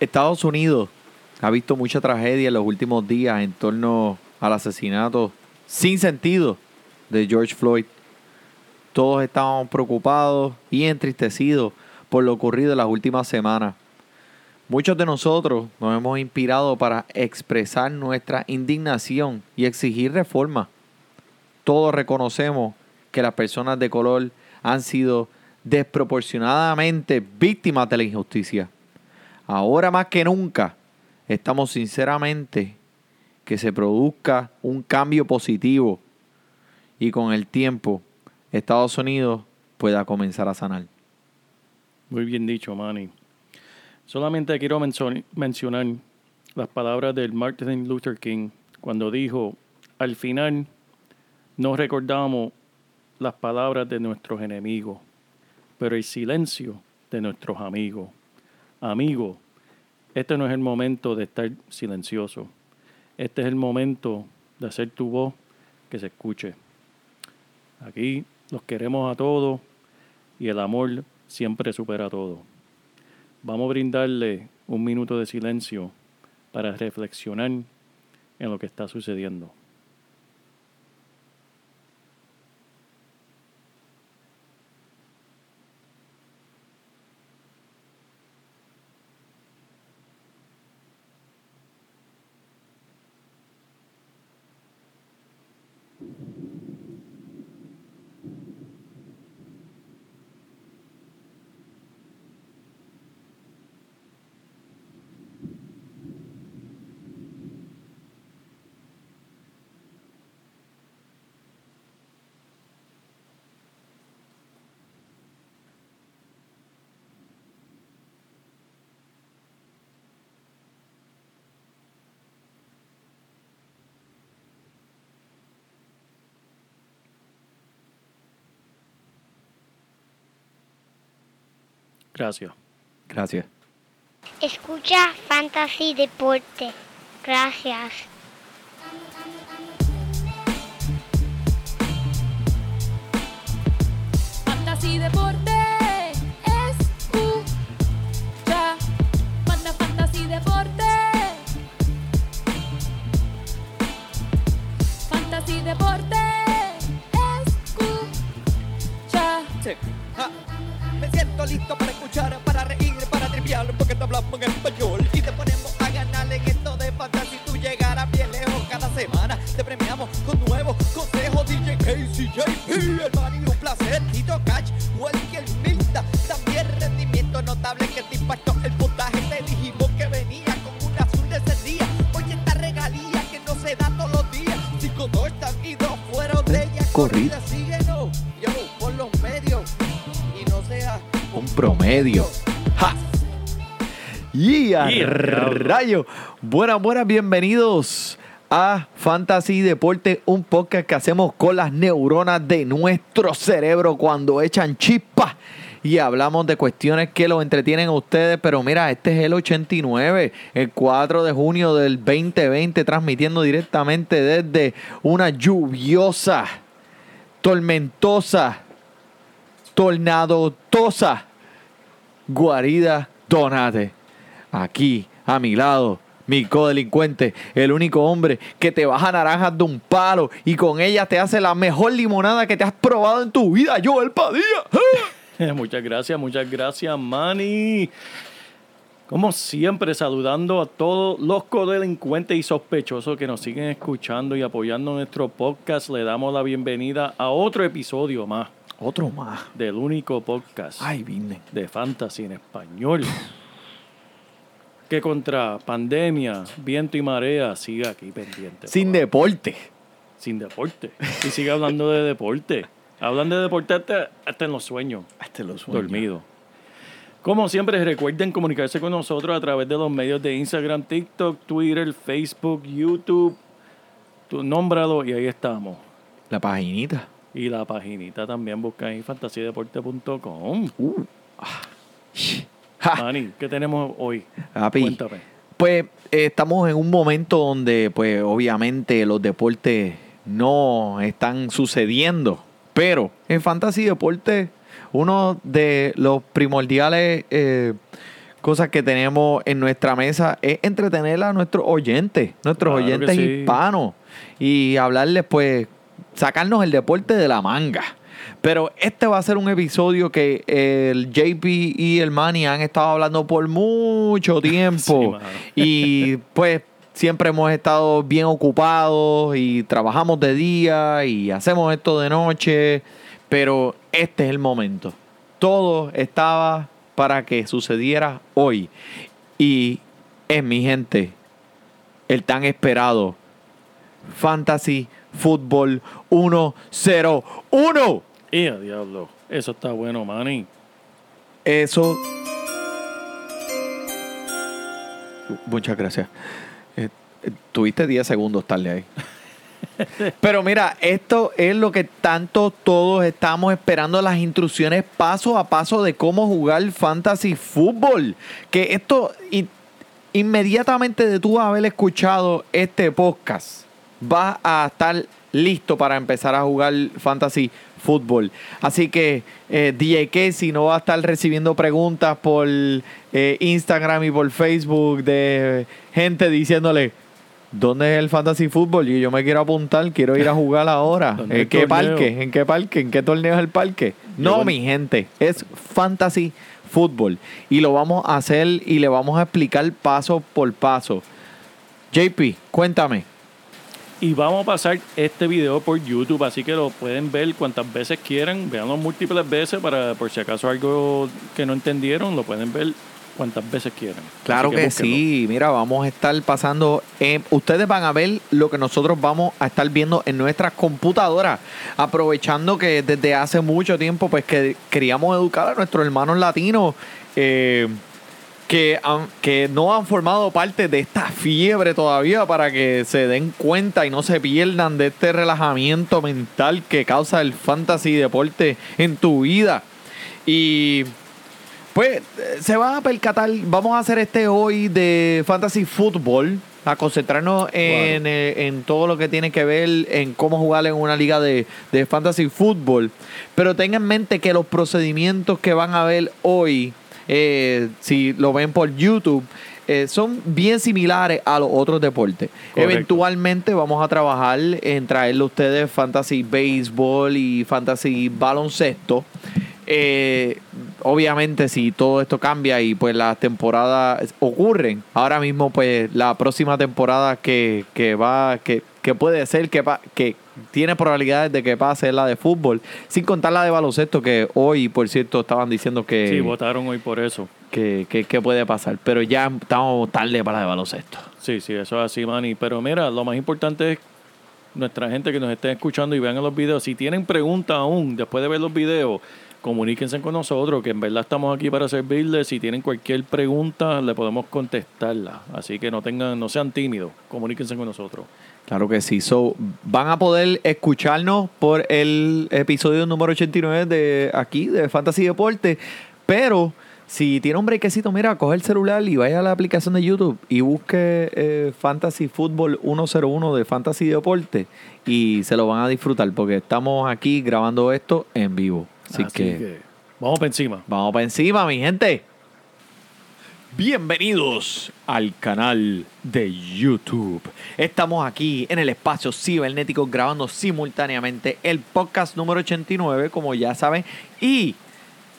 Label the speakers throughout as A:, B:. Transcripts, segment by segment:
A: Estados Unidos ha visto mucha tragedia en los últimos días en torno al asesinato sin sentido de George Floyd. Todos estamos preocupados y entristecidos por lo ocurrido en las últimas semanas. Muchos de nosotros nos hemos inspirado para expresar nuestra indignación y exigir reforma. Todos reconocemos que las personas de color han sido desproporcionadamente víctimas de la injusticia. Ahora más que nunca, estamos sinceramente que se produzca un cambio positivo y con el tiempo Estados Unidos pueda comenzar a sanar.
B: Muy bien dicho, Manny. Solamente quiero mencionar las palabras del Martin Luther King cuando dijo, al final no recordamos las palabras de nuestros enemigos, pero el silencio de nuestros amigos. Amigos, este no es el momento de estar silencioso. Este es el momento de hacer tu voz que se escuche. Aquí los queremos a todos y el amor siempre supera todo. Vamos a brindarle un minuto de silencio para reflexionar en lo que está sucediendo. Gracias.
A: Gracias.
C: Escucha Fantasy Deporte. Gracias.
D: Fantasy Deporte. Escucha. Manda Fantasy Deporte. Fantasy Deporte. Escucha.
E: Me siento listo para escuchar, para reír, para triviar, porque te hablamos en español Un
A: promedio. ¡Ja! Y a
B: Y a
A: rayo. Buenas, buenas, bienvenidos a Fantasy Deporte, un podcast que hacemos con las neuronas de nuestro cerebro cuando echan chispas. Y hablamos de cuestiones que los entretienen a ustedes, pero mira, este es el 89, el 4 de junio del 2020, transmitiendo directamente desde una lluviosa, tormentosa, tornadotosa guarida Donate. Aquí, a mi lado, mi codelincuente, el único hombre que te baja naranjas de un palo y con ella te hace la mejor limonada que te has probado en tu vida, Joel Padilla.
B: muchas gracias, muchas gracias, Manny. Como siempre, saludando a todos los codelincuentes y sospechosos que nos siguen escuchando y apoyando nuestro podcast. Le damos la bienvenida a otro episodio más
A: Otro más.
B: del único podcast
A: Ay, vine.
B: de fantasy en español. Que contra pandemia, viento y marea sigue aquí pendiente.
A: Sin
B: papá.
A: deporte.
B: Sin deporte. Y sigue hablando de deporte. Hablan de deporte hasta, hasta en los sueños.
A: Hasta los sueños.
B: Dormido. Como siempre, recuerden comunicarse con nosotros a través de los medios de Instagram, TikTok, Twitter, Facebook, YouTube. Tú nómbralo y ahí estamos.
A: La paginita.
B: Y la paginita también busca ahí fantasiadeporte.com.
A: Uh. Ah.
B: Manny, ¿qué tenemos hoy? Cuéntame.
A: Pues eh, estamos en un momento donde, pues obviamente los deportes no están sucediendo, pero en Fantasy Deporte uno de los primordiales eh, cosas que tenemos en nuestra mesa es entretener a nuestros oyentes, nuestros
B: Claro
A: oyentes
B: sí.
A: hispanos y hablarles pues sacarnos el deporte de la manga. Pero este va a ser un episodio que el JP y el Manny han estado hablando por mucho tiempo. y pues siempre hemos estado bien ocupados y trabajamos de día y hacemos esto de noche. Pero este es el momento. Todo estaba para que sucediera hoy. Y es mi gente, el tan esperado Fantasy Football 101.
B: ¡Eh, a diablo! Eso está bueno, Manny.
A: Eso. Muchas gracias. Eh, eh, tuviste 10 segundos tarde ahí. Pero mira, esto es lo que tanto todos estamos esperando, las instrucciones paso a paso de cómo jugar fantasy fútbol. Que esto, in- inmediatamente de tú haber escuchado este podcast, vas a estar listo para empezar a jugar fantasy fútbol. Así que eh, DJ Casey no va a estar recibiendo preguntas por eh, Instagram y por Facebook de gente diciéndole, ¿dónde es el fantasy fútbol? Y yo me quiero apuntar, quiero ir a jugar ahora.
B: ¿Dónde
A: ¿En qué
B: torneo?
A: parque? ¿En qué parque? ¿En qué torneo es el parque? No, mi gente, es fantasy fútbol. Y lo vamos a hacer y le vamos a explicar paso por paso. JP, cuéntame.
B: Y vamos a pasar este video por YouTube, así que lo pueden ver cuantas veces quieran, veanlo múltiples veces para por si acaso algo que no entendieron, lo pueden ver cuantas veces quieran.
A: Claro que, sí, mira, vamos a estar pasando, eh, ustedes van a ver lo que nosotros vamos a estar viendo en nuestras computadoras, aprovechando que desde hace mucho tiempo pues que queríamos educar a nuestros hermanos latinos eh, que, han- que no han formado parte de esta fiebre todavía para que se den cuenta y no se pierdan de este relajamiento mental que causa el fantasy deporte en tu vida. Y pues se van a percatar, vamos a hacer este hoy de Fantasy Football, a concentrarnos en, eh, en todo lo que tiene que ver en cómo jugar en una liga de, de Fantasy Football. Pero tengan en mente que los procedimientos que van a ver hoy, eh, si lo ven por YouTube, eh, son bien similares a los otros deportes.
B: Correcto.
A: Eventualmente vamos a trabajar en traerle a ustedes Fantasy Baseball y Fantasy Baloncesto. Eh, obviamente si todo esto cambia y pues las temporadas ocurren, ahora mismo pues la próxima temporada que, que va, que, que puede ser que, que tiene probabilidades de que pase la de fútbol, sin contar la de baloncesto que hoy por cierto estaban diciendo que,
B: Sí, votaron hoy por eso.
A: que, que- que puede pasar, pero ya estamos tarde para la de baloncesto.
B: Sí, sí, eso es así, Manny. Pero mira, lo más importante es nuestra gente que nos esté escuchando y vean los videos. Si tienen preguntas aún después de ver los videos, comuníquense con nosotros, que en verdad estamos aquí para servirles. Si tienen cualquier pregunta, le podemos contestarla. Así que no tengan, no sean tímidos, comuníquense con nosotros.
A: Claro que sí. So, van a poder escucharnos por el episodio número 89 de aquí, de Fantasy Deporte. Pero si tiene un brequecito, mira, coge el celular y vaya a la aplicación de YouTube y busque eh, Fantasy Fútbol 101 de Fantasy Deporte y se lo van a disfrutar porque estamos aquí grabando esto en vivo. Así, que,
B: vamos para encima.
A: vamos para encima, mi gente. Bienvenidos al canal de YouTube. Estamos aquí en el espacio cibernético grabando simultáneamente el podcast número 89, como ya saben. Y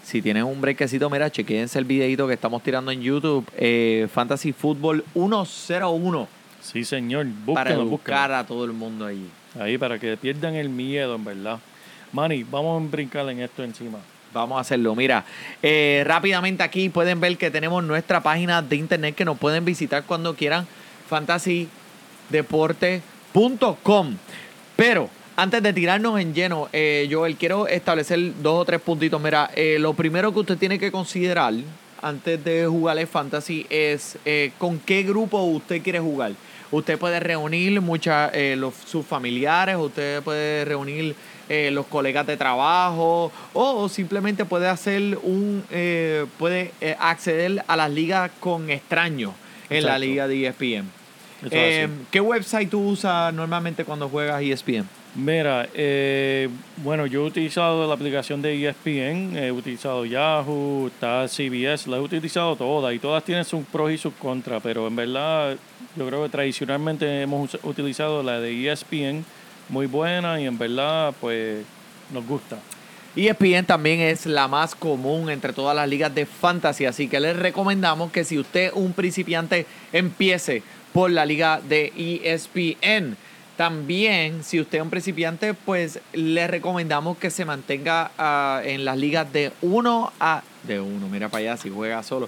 A: si tienen un brequecito, mira, chequense el videito que estamos tirando en YouTube, eh, Fantasy Football 101,
B: Sí, señor.
A: para
B: Búsquenlo, búsquenlo.
A: a todo el mundo ahí.
B: Ahí, para que pierdan el miedo, en verdad. Manny, vamos a brincar en esto encima.
A: Vamos a hacerlo. Mira, eh, rápidamente aquí pueden ver que tenemos nuestra página de internet que nos pueden visitar cuando quieran, fantasydeporte.com. Pero antes de tirarnos en lleno, eh, Joel, quiero establecer dos o tres puntitos. Mira, eh, lo primero que usted tiene que considerar antes de jugar el fantasy es eh, con qué grupo usted quiere jugar. Usted puede reunir muchas eh, los, sus familiares, usted puede reunir eh, los colegas de trabajo o simplemente puede hacer un eh, puede acceder a las ligas con extraños en la liga de E ESPN.
B: Así.
A: ¿Qué website tú usas normalmente cuando juegas ESPN?
B: Mira, eh, bueno, yo he utilizado la aplicación de ESPN, he utilizado Yahoo, está CBS, la he utilizado todas y todas tienen sus pros y sus contras, pero en verdad yo creo que tradicionalmente hemos utilizado la de ESPN, muy buena y en verdad pues nos gusta.
A: ESPN también es la más común entre todas las ligas de fantasy, así que les recomendamos que si usted un principiante empiece por la liga de ESPN. También, si usted es un principiante, pues le recomendamos que se mantenga ah, en las ligas de 1 a... De 1, mira para allá si juega solo.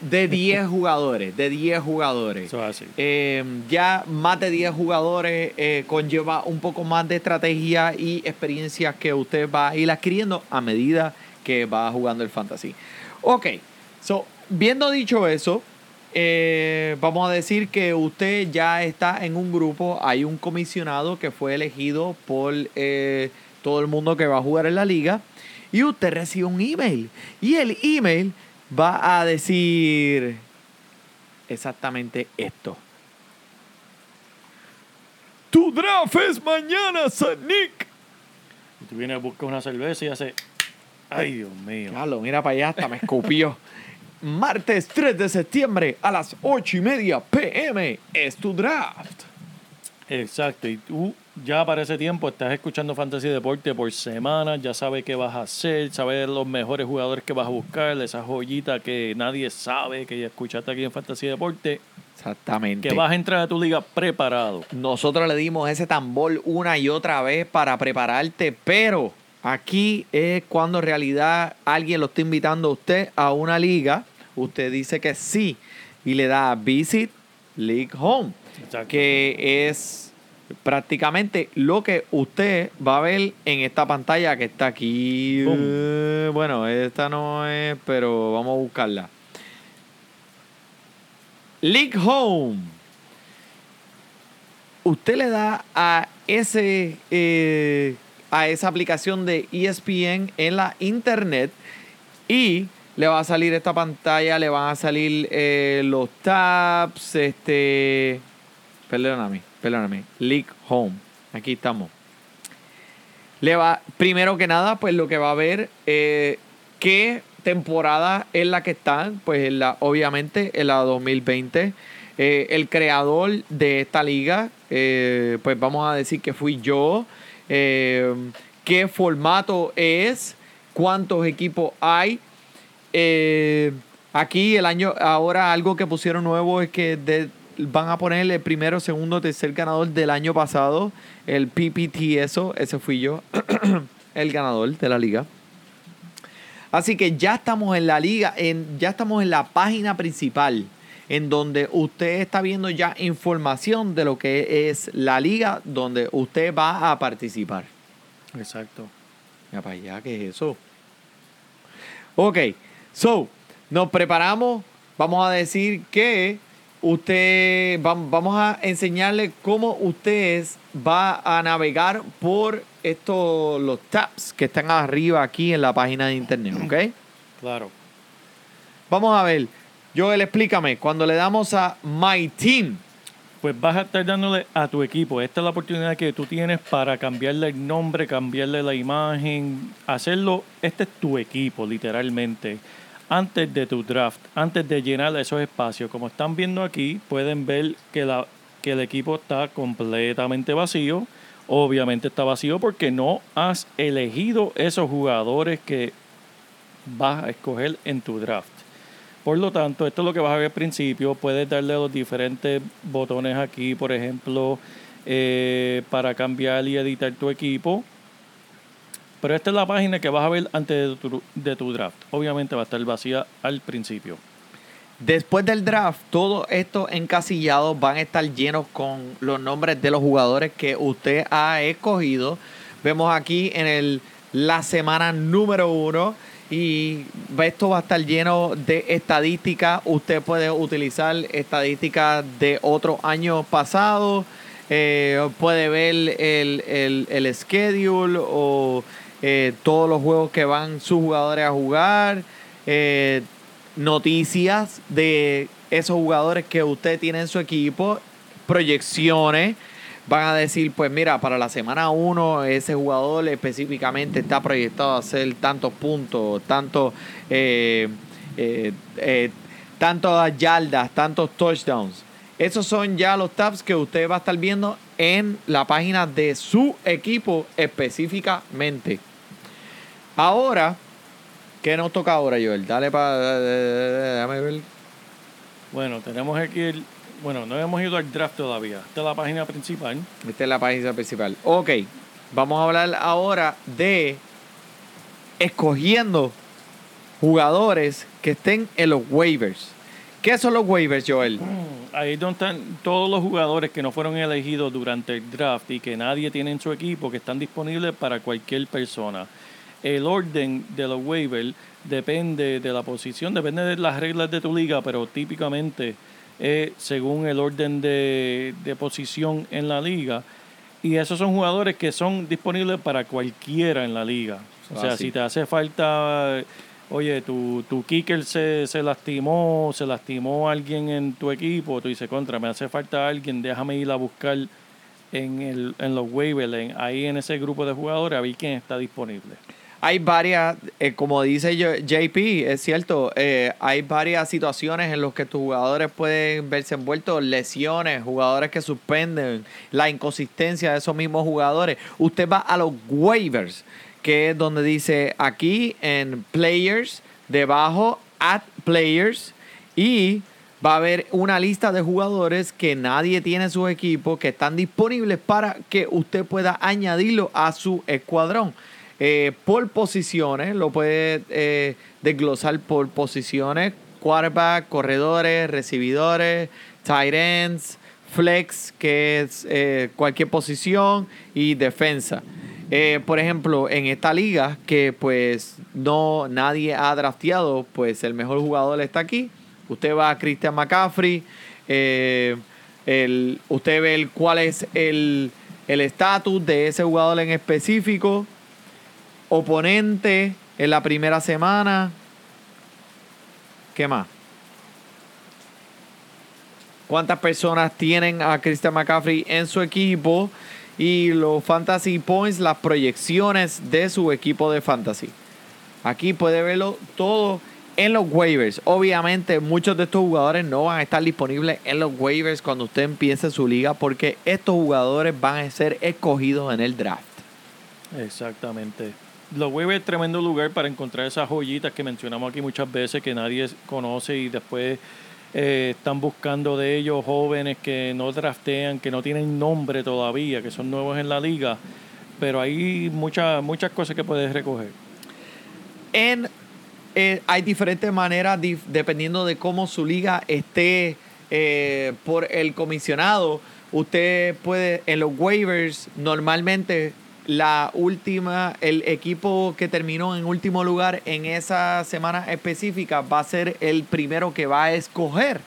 A: De 10 jugadores, de 10 jugadores.
B: Eso es así.
A: Eh, ya más de 10 jugadores eh, conlleva un poco más de estrategia y experiencia que usted va a ir adquiriendo a medida que va jugando el fantasy. Ok, so, viendo dicho eso, eh, vamos a decir que usted ya está en un grupo, hay un comisionado que fue elegido por eh, todo el mundo que va a jugar en la liga y usted recibe un email y el email va a decir exactamente esto. Tu draft es mañana, San Nick.
B: Y tú vienes a buscar una cerveza y hace, ay Dios mío.
A: Diablo, mira para allá, hasta me escupió. Martes 3 de septiembre a las 8 y media pm es tu draft.
B: Exacto, y tú ya para ese tiempo estás escuchando Fantasy Deporte por semana, ya sabes qué vas a hacer, sabes los mejores jugadores que vas a buscar, esa joyita que nadie sabe que ya escuchaste aquí en Fantasy Deporte,
A: Exactamente.
B: que vas a entrar a tu liga preparado.
A: Nosotros le dimos ese tambor una y otra vez para prepararte, pero aquí es cuando en realidad alguien lo está invitando a usted a una liga. Usted dice que sí y le da Visit League Home,
B: Exacto.
A: que es prácticamente lo que usted va a ver en esta pantalla que está aquí.
B: Boom.
A: Eh, bueno, esta no es, pero vamos a buscarla. League Home usted le da a ese eh, a esa aplicación de ESPN en la internet y le va a salir esta pantalla, le van a salir eh, los tabs, este, perdóname, perdóname, League Home, aquí estamos. Le va, primero que nada, pues lo que va a ver, eh, qué temporada es la que están, pues la, obviamente en la 2020. Eh, el creador de esta liga, eh, pues vamos a decir que fui yo. ¿Qué formato es? ¿Cuántos equipos hay? Eh, aquí el año, ahora algo que pusieron nuevo es que de- van a poner el primero, segundo, tercer ganador del año pasado, el PPT, eso, ese fui yo, el ganador de la liga. Así que ya estamos en la liga, en, ya estamos en la página principal, en donde usted está viendo ya información de lo que es la liga, donde usted va a participar.
B: Exacto.
A: Mira para allá, ¿qué es eso? Ok, so, nos preparamos. Vamos a decir que usted, vam- vamos a enseñarle cómo usted va a navegar por estos, los tabs que están arriba aquí en la página de internet, ¿ok?
B: Claro.
A: Vamos a ver. Joel, explícame. Cuando le damos a My Team,
B: Pues vas a estar dándole a tu equipo. Esta es la oportunidad que tú tienes para cambiarle el nombre, cambiarle la imagen, hacerlo. Este es tu equipo, literalmente. Antes de tu draft, antes de llenar esos espacios. Como están viendo aquí, pueden ver que, el equipo está completamente vacío. Obviamente está vacío porque no has elegido esos jugadores que vas a escoger en tu draft. Por lo tanto, esto es lo que vas a ver al principio. Puedes darle los diferentes botones aquí, por ejemplo, eh, para cambiar y editar tu equipo. Pero esta es la página que vas a ver antes de tu, draft. Obviamente va a estar vacía al principio.
A: después del draft, todos estos encasillados van a estar llenos con los nombres de los jugadores que usted ha escogido. Vemos aquí en el, la semana número uno. Y esto va a estar lleno de estadísticas. Usted puede utilizar estadísticas de otros años pasados. Eh, puede ver el, el, el schedule o eh, todos los juegos que van sus jugadores a jugar. Eh, noticias de esos jugadores que usted tiene en su equipo. Proyecciones. van a decir, pues mira, para la semana 1 ese jugador específicamente está proyectado a hacer tantos puntos, tantos, eh, eh, tantas yardas, tantos touchdowns. Esos son ya los tabs que usted va a estar viendo en la página de su equipo específicamente. Ahora, ¿qué nos toca ahora, Joel? Dale para... Déjame ver.
B: Bueno, tenemos aquí el. Bueno, no hemos ido al draft todavía. Esta es la página principal.
A: Esta es la página principal. Ok, vamos a hablar ahora de escogiendo jugadores que estén en los waivers. ¿Qué son los waivers, Joel?
B: Ahí es donde están todos los jugadores que no fueron elegidos durante el draft y que nadie tiene en su equipo, que están disponibles para cualquier persona. El orden de los waivers depende de la posición, depende de las reglas de tu liga, pero típicamente es según el orden de, de posición en la liga. Y esos son jugadores que son disponibles para cualquiera en la liga. O sea,
A: Fácil.
B: si te hace falta, oye, tu, tu kicker se, se lastimó, se lastimó alguien en tu equipo, tú dices, contra, me hace falta alguien, déjame ir a buscar en, el, en los waivers, ahí en ese grupo de jugadores, a ver quién está disponible.
A: Hay varias, eh, como dice JP, es cierto, eh, hay varias situaciones en las que tus jugadores pueden verse envueltos, lesiones, jugadores que suspenden, la inconsistencia de esos mismos jugadores. Usted va a los waivers, que es donde dice aquí en players, debajo, at players, y va a haber una lista de jugadores que nadie tiene en su equipo que están disponibles para que usted pueda añadirlo a su escuadrón. Eh, por posiciones, lo puede eh, desglosar por posiciones, quarterback, corredores, recibidores, tight ends, flex, que es eh, cualquier posición, y defensa. Eh, por ejemplo, en esta liga que pues no nadie ha drafteado, pues el mejor jugador está aquí. Usted va a Christian McCaffrey, eh, usted ve el, cuál es el estatus de ese jugador en específico, oponente en la primera semana. ¿Qué más? ¿Cuántas personas tienen a Christian McCaffrey en su equipo? Y los fantasy points, las proyecciones de su equipo de fantasy. Aquí puede verlo todo en los waivers. Obviamente muchos de estos jugadores no van a estar disponibles en los waivers cuando usted empiece su liga porque estos jugadores van a ser escogidos en el draft.
B: Exactamente. Los waivers es tremendo lugar para encontrar esas joyitas que mencionamos aquí muchas veces que nadie conoce y después eh, están buscando de ellos jóvenes que no draftean, que no tienen nombre todavía, que son nuevos en la liga. Pero hay muchas muchas cosas que puedes recoger.
A: En, eh, hay diferentes maneras dependiendo de cómo su liga esté eh, por el comisionado. Usted puede en los waivers normalmente la última, el equipo que terminó en último lugar en esa semana específica va a ser el primero que va a escoger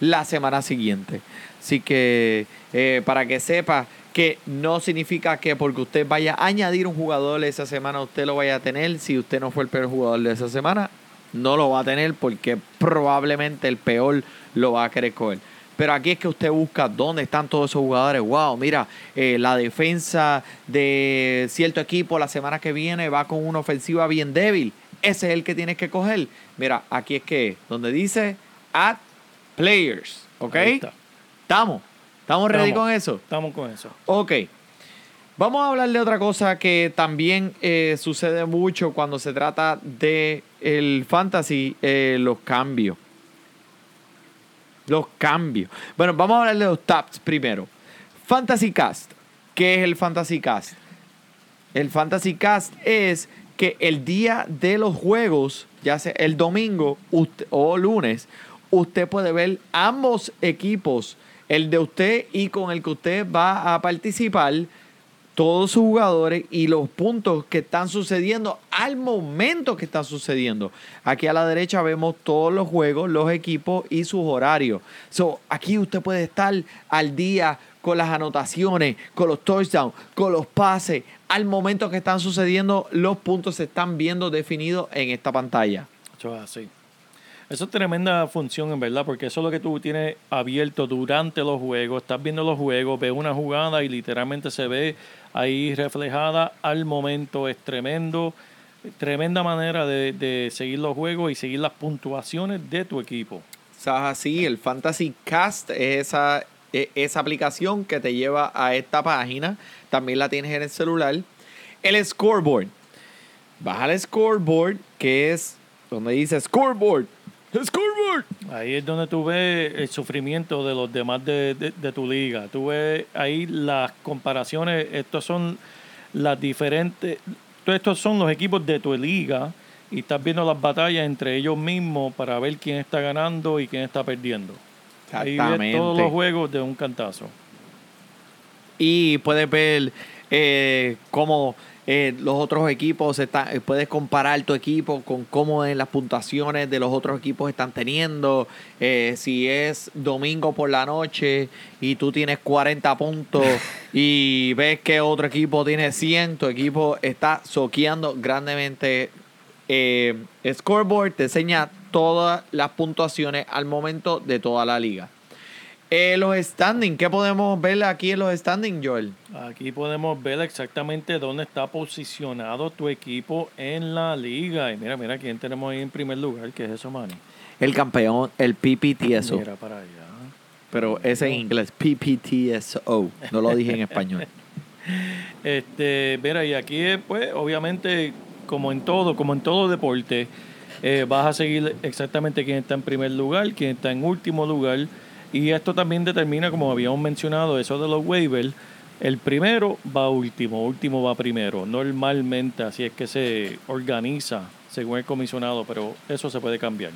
A: la semana siguiente. Así que eh, para que sepa que no significa que porque usted vaya a añadir un jugador esa semana usted lo vaya a tener. Si usted no fue el peor jugador de esa semana, no lo va a tener porque probablemente el peor lo va a querer coger. Pero aquí es que usted busca dónde están todos esos jugadores. Wow, mira, eh, la defensa de cierto equipo la semana que viene va con una ofensiva bien débil. Ese es el que tienes que coger. Mira, aquí es que donde dice add players. ¿Ok? Estamos. ¿Estamos ready con eso?
B: Estamos con eso.
A: Ok. Vamos a hablar de otra cosa que también eh, sucede mucho cuando se trata de el fantasy, eh, los cambios. Los cambios. Bueno, vamos a hablar de los tabs primero. Fantasy Cast. ¿Qué es el Fantasy Cast? El Fantasy Cast es que el día de los juegos, ya sea el domingo o lunes, usted puede ver ambos equipos, el de usted y con el que usted va a participar, todos sus jugadores y los puntos que están sucediendo al momento que están sucediendo. Aquí a la derecha vemos todos los juegos, los equipos y sus horarios. So, aquí usted puede estar al día con las anotaciones, con los touchdowns, con los pases. Al momento que están sucediendo, los puntos se están viendo definidos en esta pantalla.
B: Eso es tremenda función, en verdad, porque eso es lo que tú tienes abierto durante los juegos. Estás viendo los juegos, ves una jugada y literalmente se ve ahí reflejada al momento. Es tremendo, tremenda manera de, de seguir los juegos y seguir las puntuaciones de tu equipo.
A: Sea, así, el Fantasy Cast es esa, e- esa aplicación que te lleva a esta página. También la tienes en el celular. El scoreboard. Baja el scoreboard, que es donde dice scoreboard. Scoreboard.
B: Ahí es donde tú ves el sufrimiento de los demás de, de- de tu liga. Tú ves ahí las comparaciones. Estos son las diferentes. Todos estos son los equipos de tu liga y estás viendo las batallas entre ellos mismos para ver quién está ganando y quién está perdiendo. Ahí ves todos los juegos de un cantazo.
A: Y puedes ver eh, cómo eh, los otros equipos están. eh, Puedes comparar tu equipo con cómo en las puntuaciones de los otros equipos están teniendo. Eh, si es domingo por la noche y tú tienes 40 puntos y ves que otro equipo tiene 100, tu equipo está soqueando grandemente. Eh, scoreboard te enseña todas las puntuaciones al momento de toda la liga. Eh, los standings, ¿qué podemos ver aquí en los standings, Joel?
B: Aquí podemos ver exactamente dónde está posicionado tu equipo en la liga. Y mira, mira quién tenemos ahí en primer lugar, que es eso, Manny.
A: El campeón, el PPTSO.
B: Mira para allá.
A: Pero ese en inglés, PPTSO. No lo dije en español.
B: Este, mira, y aquí, pues, obviamente, como en todo, como en todo deporte, eh, vas a seguir exactamente quién está en primer lugar, quién está en último lugar. Y esto también determina, como habíamos mencionado, eso de los waivers. El primero va último, último va primero. Normalmente así es que se organiza según el comisionado, pero eso se puede cambiar.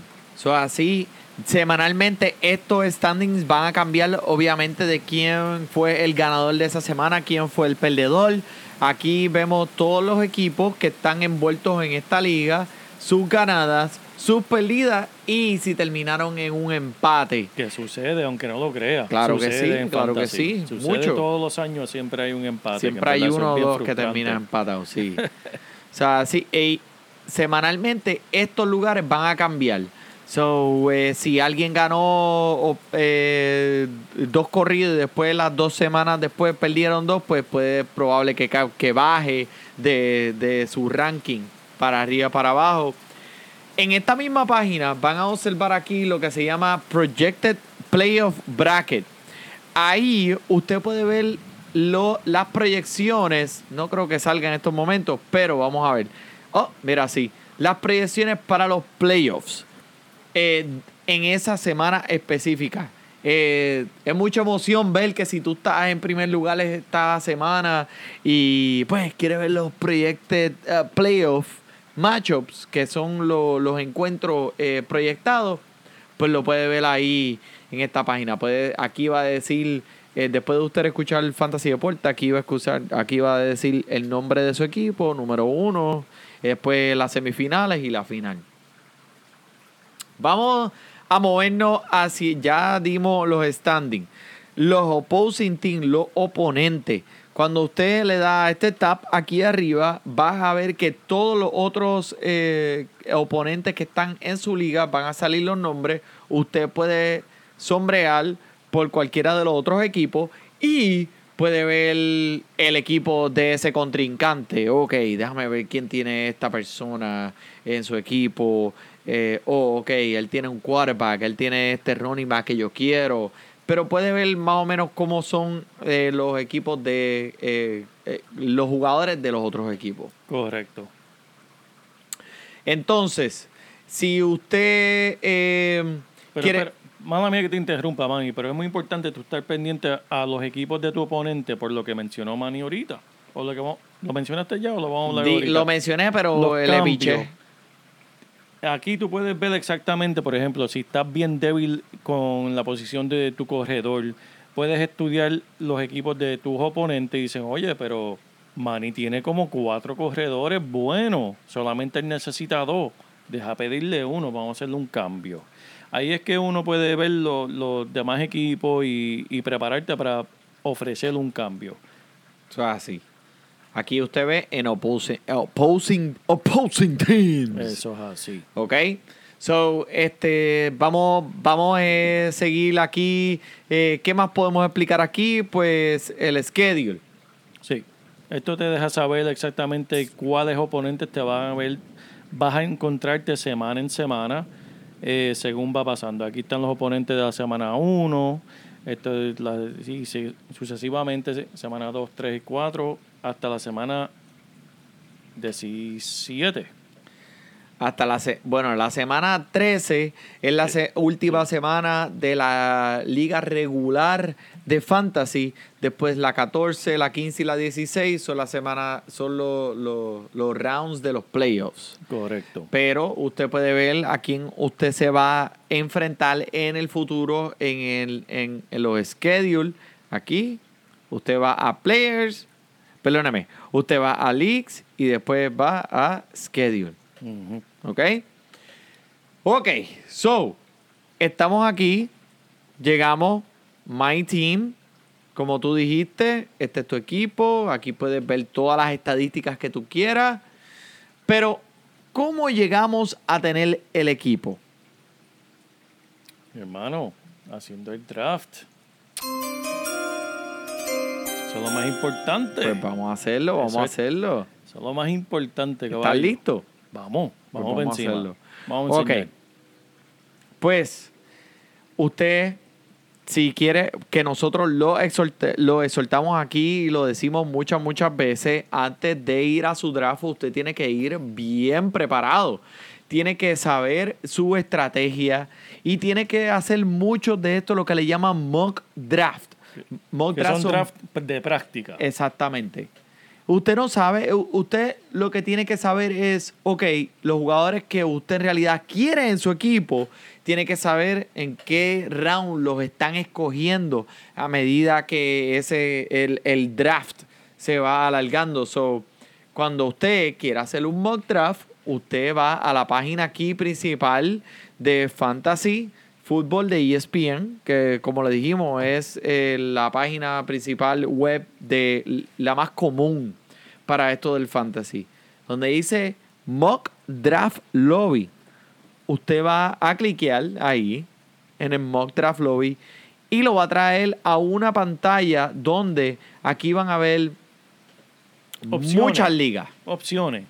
A: Así, semanalmente estos standings van a cambiar, obviamente, de quién fue el ganador de esa semana, quién fue el perdedor. Aquí vemos todos los equipos que están envueltos en esta liga, sus ganadas, sus perdidas y si terminaron en un empate.
B: Que sucede, aunque no lo creas.
A: Claro que
B: Sucede
A: sí,
B: en
A: claro que sí,
B: Sucede
A: mucho.
B: todos los años, siempre hay un empate. que
A: Siempre hay uno o dos que terminan empatados, sí. o sea, sí, ey, semanalmente estos lugares van a cambiar. So, eh, si alguien ganó eh, dos corridos y después las dos semanas después perdieron dos, pues puede probable que, que baje de, de su ranking para arriba para abajo. En esta misma página van a observar aquí lo que se llama Projected Playoff Bracket. Ahí usted puede ver lo- las proyecciones. No creo que salga en estos momentos, pero vamos a ver. Oh, mira, sí. Las proyecciones para los playoffs eh, en esa semana específica. Eh, es mucha emoción ver que si tú estás en primer lugar esta semana y pues quieres ver los projected eh, playoff matchups, que son lo- los encuentros eh, proyectados, pues lo puede ver ahí en esta página. Puede, aquí va a decir, eh, después de usted escuchar el Fantasy Deporte, aquí va a escuchar, aquí va a decir el nombre de su equipo, número uno, después las semifinales y la final. Vamos a movernos hacia, ya dimos los standings. Los opposing team, los oponentes. Cuando usted le da este tap aquí arriba, vas a ver que todos los otros eh, oponentes que están en su liga van a salir los nombres. Usted puede sombrear por cualquiera de los otros equipos y puede ver el equipo de ese contrincante. Ok, déjame ver quién tiene esta persona en su equipo. Eh, oh, ok, él tiene un quarterback, él tiene este running back que yo quiero. Pero puede ver más o menos cómo son eh, los equipos de eh, eh, los jugadores de los otros equipos.
B: Correcto.
A: Entonces, si usted eh,
B: Pero,
A: quiere.
B: pero, mala mía que te interrumpa, Manny, pero es muy importante tú estar pendiente a los equipos de tu oponente por lo que mencionó Manny ahorita. O lo, que vamos- ¿Lo mencionaste ya o lo vamos a hablar
A: di-
B: ahorita?
A: lo mencioné, pero
B: Los
A: le piché.
B: Aquí tú puedes ver exactamente, por ejemplo, si estás bien débil con la posición de tu corredor, puedes estudiar los equipos de tus oponentes y dicen, oye, pero Manny tiene como cuatro corredores buenos, solamente él necesita dos, deja pedirle uno, vamos a hacerle un cambio. Ahí es que uno puede ver lo- los demás equipos y, y prepararte para ofrecerle un cambio.
A: Así. Aquí usted ve en opposing, opposing, opposing teams.
B: Eso es así.
A: ¿Ok? So, este, vamos, vamos a seguir aquí. Eh, ¿Qué más podemos explicar aquí? Pues el schedule.
B: Sí. Esto te deja saber exactamente cuáles oponentes te van a ver, vas a encontrarte semana en semana, eh, según va pasando. Aquí están los oponentes de la semana 1, esto es la- sí, sí, sucesivamente, se- semana 2, 3 y 4, hasta la semana 17.
A: Hasta la se- bueno, la semana 13 es la se- última semana de la liga regular de fantasy. Después la 14, la 15 y la 16 son la semana son los, los- los rounds de los playoffs.
B: Correcto.
A: Pero usted puede ver a quién usted se va a enfrentar en el futuro en, el, en, en los schedules. Aquí, usted va a players, perdóname, usted va a leagues y después va a schedule. ¿Ok? Ok, so, estamos aquí, llegamos, My Team, como tú dijiste, este es tu equipo, aquí puedes ver todas las estadísticas que tú quieras, pero ¿cómo llegamos a tener el equipo?
B: Mi hermano, haciendo el draft. Eso es lo más importante.
A: Pues vamos a hacerlo, vamos
B: Eso
A: a
B: es-
A: hacerlo.
B: Eso es lo más importante.
A: ¿Estás
B: caballo.
A: listo?
B: Vamos,
A: Pues
B: vamos, por
A: vamos a hacerlo.
B: Vamos a
A: Ok. Pues, usted, si quiere que nosotros lo, exholte- lo exhortamos aquí y lo decimos muchas, muchas veces, antes de ir a su draft, usted tiene que ir bien preparado. Tiene que saber su estrategia y tiene que hacer mucho de esto, lo que le llaman mock draft. Mock
B: Que
A: draft
B: son draft de práctica.
A: Exactamente. Usted no sabe, usted lo que tiene que saber es, ok, los jugadores que usted en realidad quiere en su equipo, tiene que saber en qué round los están escogiendo a medida que ese, el, el draft se va alargando. So, cuando usted quiera hacer un mock draft, usted va a la página aquí principal de Fantasy Fútbol de ESPN, que como le dijimos es eh, la página principal web de la más común para esto del fantasy, donde dice Mock Draft Lobby. Usted va a cliquear ahí en el Mock Draft Lobby y lo va a traer a una pantalla donde aquí van a ver
B: Opciones.
A: muchas ligas.
B: opciones.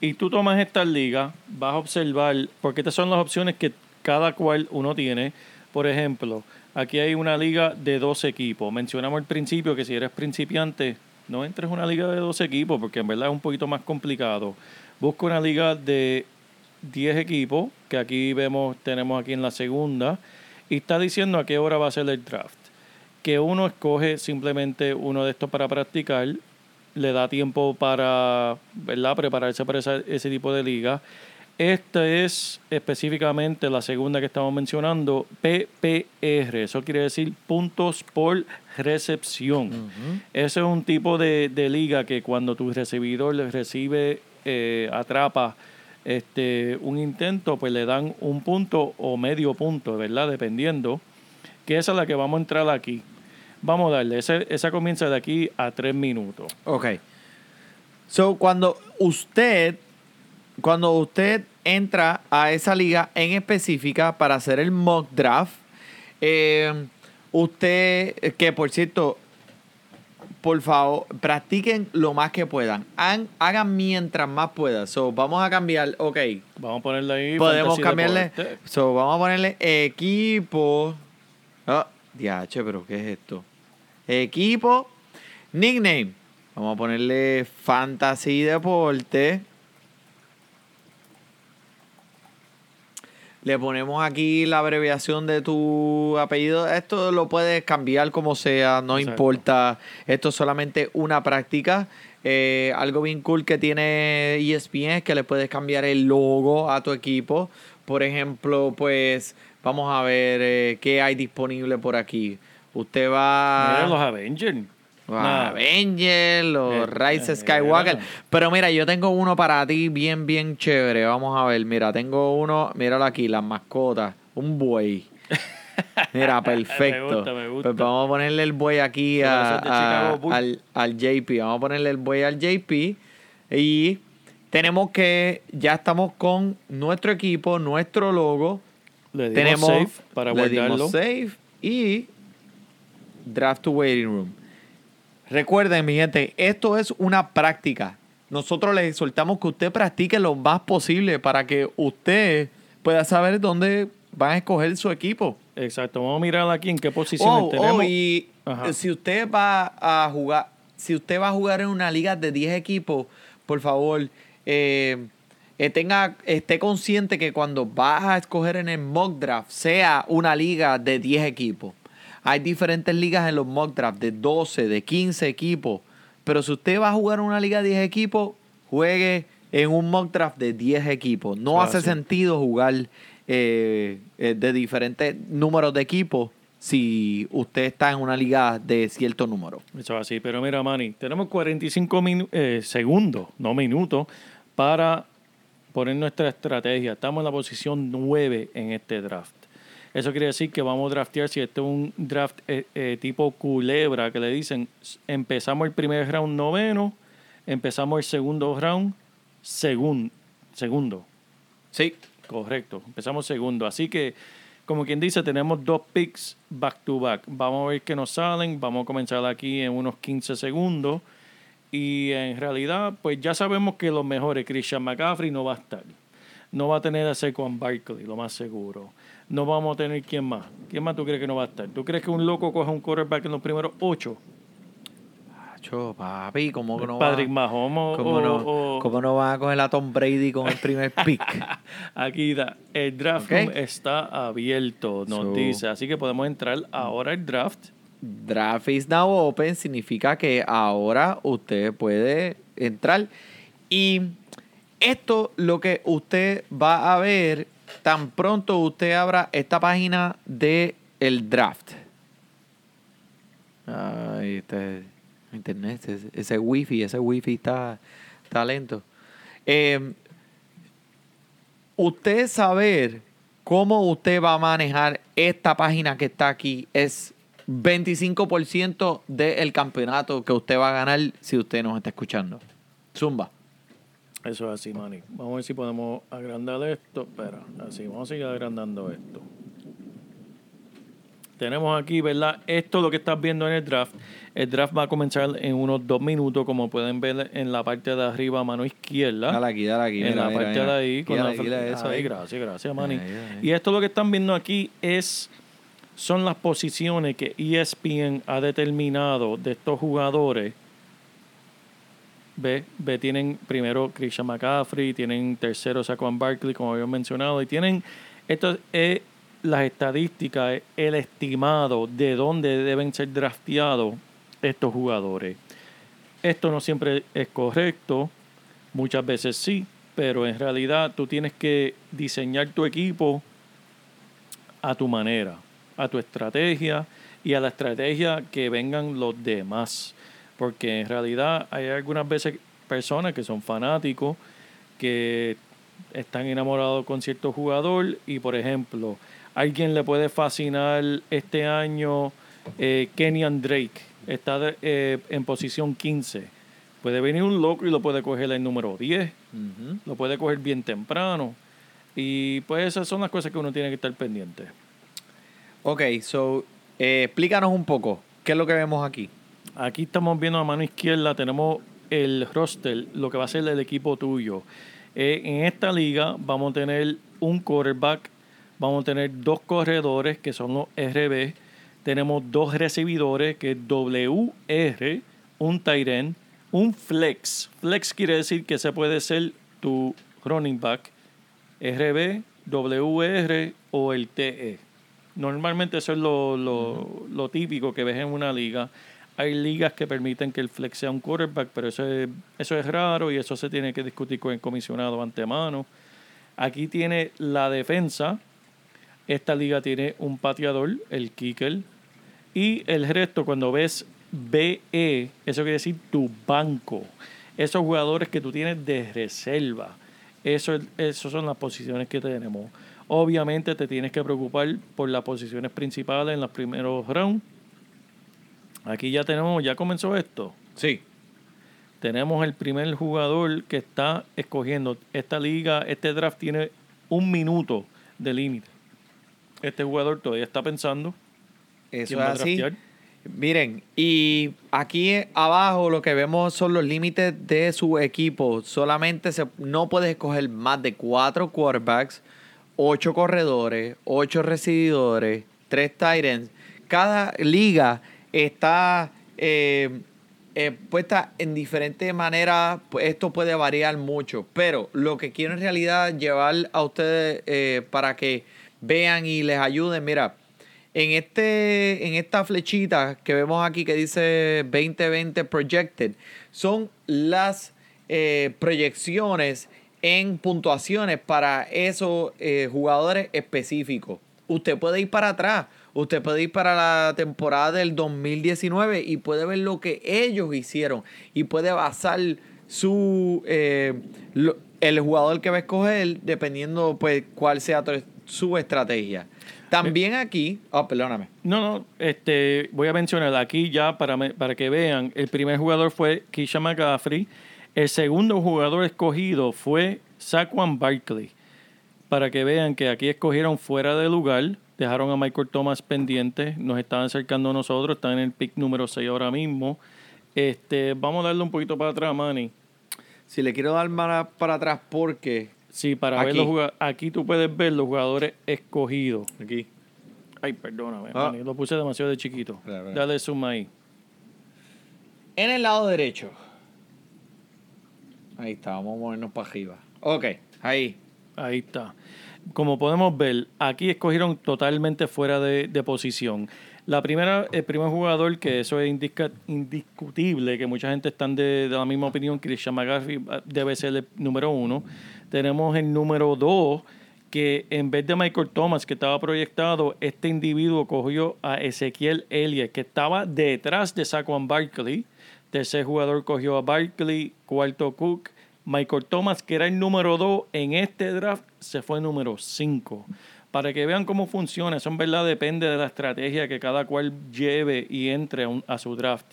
B: Y tú tomas esta liga, vas a observar, porque estas son las opciones que cada cual uno tiene. Por ejemplo, aquí hay una liga de dos equipos. Mencionamos al principio que si eres principiante, no entres en una liga de dos equipos, porque en verdad es un poquito más complicado. Busca una liga de 10 equipos, que aquí vemos, tenemos aquí en la segunda, y está diciendo a qué hora va a ser el draft. Que uno escoge simplemente uno de estos para practicar, le da tiempo para ¿verdad? prepararse para ese tipo de liga. Esta es específicamente la segunda que estamos mencionando, PPR. Eso quiere decir puntos por recepción. Ese es un tipo de, de liga que cuando tu recibidor le recibe, eh, atrapa este, un intento, pues le dan un punto o medio punto, ¿verdad? Dependiendo. Que esa es la que vamos a entrar aquí. Vamos a darle. Ese- esa comienza de aquí a tres minutos.
A: Ok. So, cuando usted, cuando usted entra a esa liga en específica para hacer el mock draft, eh, usted, que por cierto, por favor, practiquen lo más que puedan. Hagan, hagan mientras más puedan. So, vamos a cambiar, ok.
B: Vamos a ponerle ahí.
A: Podemos cambiarle. So, vamos a ponerle equipo. Ah, diache, pero ¿qué es esto? Equipo. Nickname. Vamos a ponerle Fantasy Deporte. Le ponemos aquí la abreviación de tu apellido. Esto lo puedes cambiar como sea, no
B: Exacto.
A: importa. Esto es solamente una práctica. Eh, algo bien cool que tiene ESPN es que le puedes cambiar el logo a tu equipo. Por ejemplo, pues vamos a ver eh, qué hay disponible por aquí. Usted va
B: Mira los Avengers.
A: Los
B: Nah,
A: Avengers, los
B: Eh,
A: Rise
B: eh,
A: Skywalker. Pero mira, yo tengo uno para ti bien, bien chévere. Vamos a ver, mira, tengo uno, míralo aquí, las mascotas, un buey. Mira, perfecto.
B: gusta, me gusta.
A: Pues vamos a ponerle el buey aquí a- a- al, al JP. Vamos a ponerle el buey al JP. Y tenemos que, ya estamos con nuestro equipo, nuestro logo.
B: Le dimos
A: tenemos
B: para
A: le dimos
B: guardarlo.
A: save y draft to waiting room. Recuerden, mi gente, esto es una práctica. Nosotros les exhortamos que usted practique lo más posible para que usted pueda saber dónde van a escoger su equipo.
B: Exacto. Vamos a mirar aquí en qué posiciones
A: Oh,
B: tenemos.
A: oh, y
B: Ajá.
A: si usted va a jugar, si usted va a jugar en una liga de 10 equipos, por favor, eh, tenga, esté consciente que cuando vas a escoger en el mock draft, sea una liga de 10 equipos. Hay diferentes ligas en los mock draft de 12, de 15 equipos. Pero si usted va a jugar en una liga de 10 equipos, juegue en un mock draft de 10 equipos. No
B: Ah,
A: hace
B: sí.
A: sentido jugar eh, eh, de diferentes números de equipos si usted está en una liga de cierto número.
B: Eso es así. Pero mira, Manny, tenemos 45 minu- eh, segundos, no minutos, para poner nuestra estrategia. Estamos en la posición 9 en este draft. Eso quiere decir que vamos a draftear, si este es un draft eh, eh, tipo culebra, que le dicen, empezamos el primer round noveno, empezamos el segundo round segun- segundo.
A: Sí.
B: Correcto, empezamos segundo. Así que, como quien dice, tenemos dos picks back to back. Vamos a ver qué nos salen. Vamos a comenzar aquí en unos 15 segundos. Y en realidad, pues ya sabemos que los mejores, Christian McCaffrey no va a estar. No va a tener a Saquon Barkley, lo más seguro. No vamos a tener quién más. ¿Quién más tú crees que no va a estar? ¿Tú crees que un loco coja un quarterback en los primeros ocho?
A: Acho, papi, ¿cómo que no
B: Patrick
A: va?
B: Mahomes
A: ¿Cómo,
B: o-
A: no,
B: o-
A: ¿Cómo no van a coger a Tom Brady con el primer pick?
B: Aquí da, el draft está abierto, nos
A: So-
B: dice. Así que podemos entrar ahora al draft.
A: Draft is now open significa que ahora usted puede entrar. Y esto lo que usted va a ver tan pronto usted abra esta página de el draft. Ay, este internet, ese, wifi, ese wifi está, está lento. Eh, usted saber cómo usted va a manejar esta página que está aquí es 25% del campeonato que usted va a ganar si usted nos está escuchando. Zumba.
B: Eso es así, Manny. Vamos a ver si podemos agrandar esto. Espera, así, vamos a seguir agrandando esto. Tenemos aquí, ¿verdad? Esto es lo que estás viendo en el draft. El draft va a comenzar en unos dos minutos, como pueden ver en la parte de arriba, mano izquierda.
A: Dale aquí, dale aquí.
B: en
A: mira,
B: la
A: mira,
B: parte
A: mira.
B: de ahí. Con
A: Dale
B: la
A: dale eso
B: Ahí, gracias, gracias, Manny. Y esto lo que están viendo aquí es son las posiciones que ESPN ha determinado de estos jugadores. Ve, ve, tienen primero Christian McCaffrey, tienen tercero Saquon Barkley, como había mencionado, y tienen esto es las estadísticas, el estimado de dónde deben ser drafteados estos jugadores. Esto no siempre es correcto, muchas veces sí, pero en realidad tú tienes que diseñar tu equipo a tu manera, a tu estrategia y a la estrategia que vengan los demás. Porque en realidad hay algunas veces personas que son fanáticos, que están enamorados con cierto jugador y por ejemplo, a alguien le puede fascinar este año eh, Kenyan Drake, está de- eh, en posición 15. Puede venir un loco y lo puede coger el número 10
A: Ujú.
B: lo puede coger bien temprano. Y pues esas son las cosas que uno tiene que estar pendiente.
A: Ok, so, eh, explícanos un poco. ¿Qué es lo que vemos aquí?
B: Aquí estamos viendo a mano izquierda, tenemos el roster, lo que va a ser el equipo tuyo. Eh, en esta liga vamos a tener un quarterback, vamos a tener dos corredores que son los RB, tenemos dos recibidores que es WR, un end, un flex. Flex quiere decir que se puede ser tu running back, RB, WR o el TE. Normalmente eso es lo, lo- lo típico que ves en una liga. Hay ligas que permiten que el flex sea un quarterback, pero eso es, eso es raro y eso se tiene que discutir con el comisionado antemano. Aquí tiene la defensa. Esta liga tiene un pateador, el kicker. Y el resto, cuando ves BE, eso quiere decir tu banco. Esos jugadores que tú tienes de reserva. Eso, es- esas son las posiciones que tenemos. Obviamente te tienes que preocupar por las posiciones principales en los primeros rounds. Aquí ya tenemos, ya comenzó esto.
A: Sí.
B: tenemos el primer jugador que está escogiendo. Esta liga, este draft tiene un minuto de límite. Este jugador todavía está pensando.
A: Eso es así. Miren, y aquí abajo lo que vemos son los límites de su equipo. Solamente se, no puedes escoger más de cuatro quarterbacks, ocho corredores, ocho recibidores, tres tight ends. Cada liga está eh, eh, puesta en diferentes maneras. Pues esto puede variar mucho. Pero lo que quiero en realidad llevar a ustedes eh, para que vean y les ayuden, mira. En, este, en esta flechita que vemos aquí que dice 2020 Projected, son las proyecciones en puntuaciones para esos jugadores específicos. Usted puede ir para atrás, usted puede ir para la temporada del 2019 y puede ver lo que ellos hicieron y puede basar su eh, lo- el jugador que va a escoger dependiendo pues cuál sea su estrategia. También aquí, oh, perdóname.
B: No, no, este, voy a mencionar aquí ya para, me- para que vean. El primer jugador fue Keisha McCaffrey. El segundo jugador escogido fue Saquon Barkley. Para que vean que aquí escogieron fuera de lugar. Dejaron a Michael Thomas pendiente. Nos estaban acercando a nosotros. Están en el pick número 6 ahora mismo. Este, vamos a darle un poquito para atrás, Manny.
A: Si le quiero dar para, para atrás porque
B: Sí, para ver
A: Aquí.
B: los jugadores. Aquí tú puedes ver los jugadores escogidos.
A: aquí
B: Ay, perdóname,
A: Ah.
B: Manny, lo puse demasiado de chiquito. Dale zoom ahí.
A: en el lado derecho. Ahí está, vamos a movernos para arriba. Ok, ahí.
B: Ahí está. Como podemos ver, aquí escogieron totalmente fuera de, de posición. La primera, el primer jugador, que eso es indiscutible, que mucha gente está de, de la misma opinión, Christian McCaffrey debe ser el número uno. Tenemos el número dos, que en vez de Michael Thomas, que estaba proyectado, este individuo cogió a Ezequiel Elliott, que estaba detrás de Saquon Barkley. Tercer jugador cogió a Barkley, cuarto Cook, Michael Thomas, que era el número 2 en este draft, se fue número 5. Para que vean cómo funciona, eso en verdad depende de la estrategia que cada cual lleve y entre a, su draft.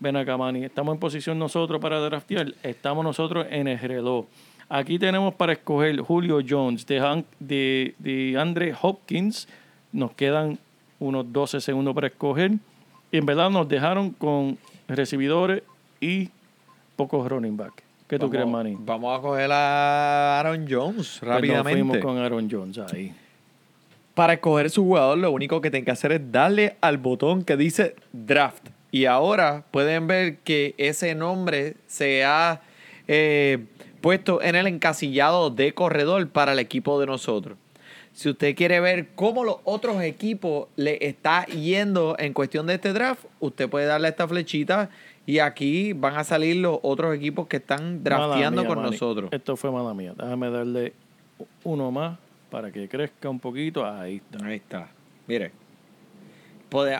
B: Ven acá, Manny, estamos en posición nosotros para draftear, estamos nosotros en el reloj. Aquí tenemos para escoger Julio Jones, de, de, de Andre Hopkins, nos quedan unos 12 segundos para escoger. Y en verdad nos dejaron con recibidores y pocos running back. ¿Qué tú
A: Vamos-
B: crees, Manny?
A: Vamos a coger a Aaron Jones
B: Pues nos
A: rápidamente.
B: fuimos con Aaron Jones ahí.
A: Para escoger su jugador, lo único que tienen que hacer es darle al botón que dice draft. Y ahora pueden ver que ese nombre se ha eh, puesto en el encasillado de corredor para el equipo de nosotros. Si usted quiere ver cómo los otros equipos le está yendo en cuestión de este draft, usted puede darle esta flechita y aquí van a salir los otros equipos que están drafteando
B: mía,
A: con nosotros.
B: Esto fue mala mía. Déjame darle uno más para que crezca un poquito. Ahí está.
A: Ahí está. Mire.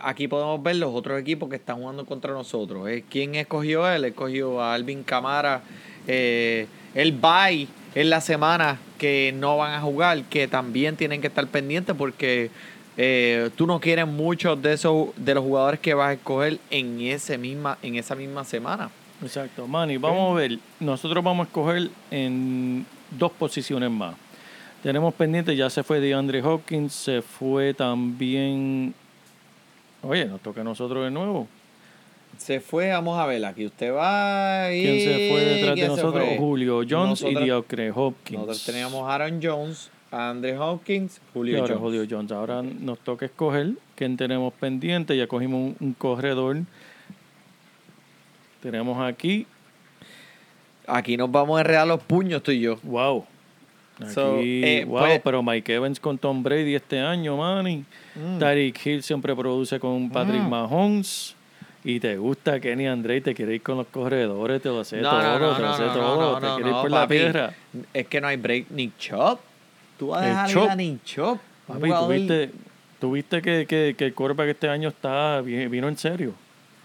A: Aquí podemos ver los otros equipos que están jugando contra nosotros. ¿eh? ¿Quién escogió él? Escogió a Alvin Camara. Eh, el bye en la semana que no van a jugar, que también tienen que estar pendientes porque eh, tú no quieres muchos de esos de los jugadores que vas a escoger en ese misma en esa misma semana.
B: Exacto. Manny, vamos a ver. Nosotros vamos a escoger en dos posiciones más. Tenemos pendiente, ya se fue DeAndre Hopkins, se fue también. Oye, nos toca a nosotros de nuevo.
A: Se fue, vamos a ver, aquí usted va y...
B: ¿Quién se fue detrás de
A: ¿quién se
B: nosotros? Julio Jones y DeAndre Hopkins.
A: Nosotros teníamos Aaron Jones, a Andre Hopkins,
B: Y
A: Julio
B: ahora
A: Jones.
B: Julio Jones. Ahora nos toca escoger quién tenemos pendiente. Ya cogimos un, un corredor. Tenemos aquí.
A: Aquí nos vamos a enredar los puños tú y yo.
B: Wow. Aquí,
A: So, eh,
B: wow,
A: pues-
B: pero Mike Evans con Tom Brady este año, Manny.
A: Mm.
B: Tyreek Hill siempre produce con Patrick Mahomes. Y te gusta Kenny Andre, te quiere ir con los corredores, te lo sé todo, te lo sé todo, te quiere ir por la piedra.
A: Es que no hay break. Nick Chop. Tú vas a dejar a Nick Chop.
B: Papi, tuviste, tuviste que, que, que el quarterback este año está vi- vino en serio.